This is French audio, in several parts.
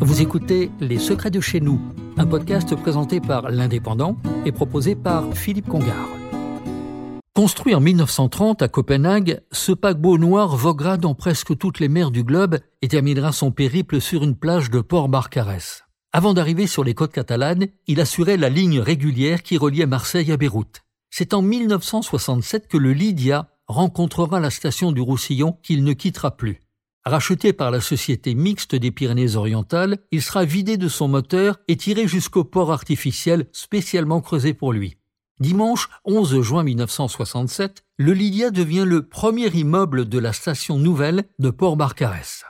Vous écoutez Les Secrets de chez nous, un podcast présenté par l'Indépendant et proposé par Philippe Congar. Construit en 1930 à Copenhague, ce paquebot noir voguera dans presque toutes les mers du globe et terminera son périple sur une plage de Port Barcarès. Avant d'arriver sur les côtes catalanes, il assurait la ligne régulière qui reliait Marseille à Beyrouth. C'est en 1967 que le Lydia rencontrera la station du Roussillon qu'il ne quittera plus. Racheté par la Société mixte des Pyrénées-Orientales, il sera vidé de son moteur et tiré jusqu'au port artificiel spécialement creusé pour lui. Dimanche 11 juin 1967, le Lydia devient le premier immeuble de la station nouvelle de Port-Barcarès.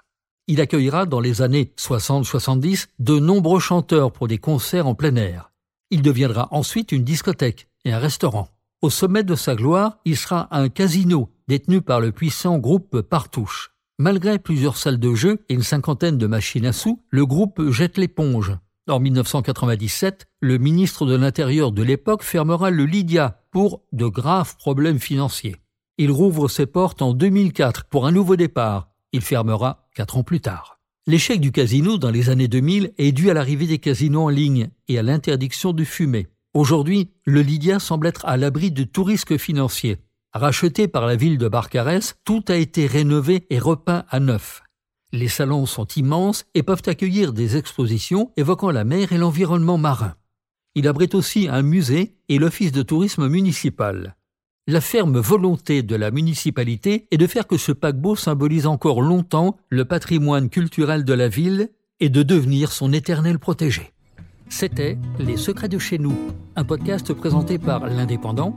Il accueillera dans les années 60-70 de nombreux chanteurs pour des concerts en plein air. Il deviendra ensuite une discothèque et un restaurant. Au sommet de sa gloire, il sera un casino détenu par le puissant groupe Partouche. Malgré plusieurs salles de jeu et une cinquantaine de machines à sous, le groupe jette l'éponge. En 1997, le ministre de l'Intérieur de l'époque fermera le Lydia pour de graves problèmes financiers. Il rouvre ses portes en 2004 pour un nouveau départ il fermera quatre ans plus tard. L'échec du casino dans les années 2000 est dû à l'arrivée des casinos en ligne et à l'interdiction de fumer. Aujourd'hui, le Lydia semble être à l'abri de tout risque financier. Racheté par la ville de Barcarès, tout a été rénové et repeint à neuf. Les salons sont immenses et peuvent accueillir des expositions évoquant la mer et l'environnement marin. Il abrite aussi un musée et l'office de tourisme municipal. La ferme volonté de la municipalité est de faire que ce paquebot symbolise encore longtemps le patrimoine culturel de la ville et de devenir son éternel protégé. C'était Les Secrets de chez nous, un podcast présenté par l'Indépendant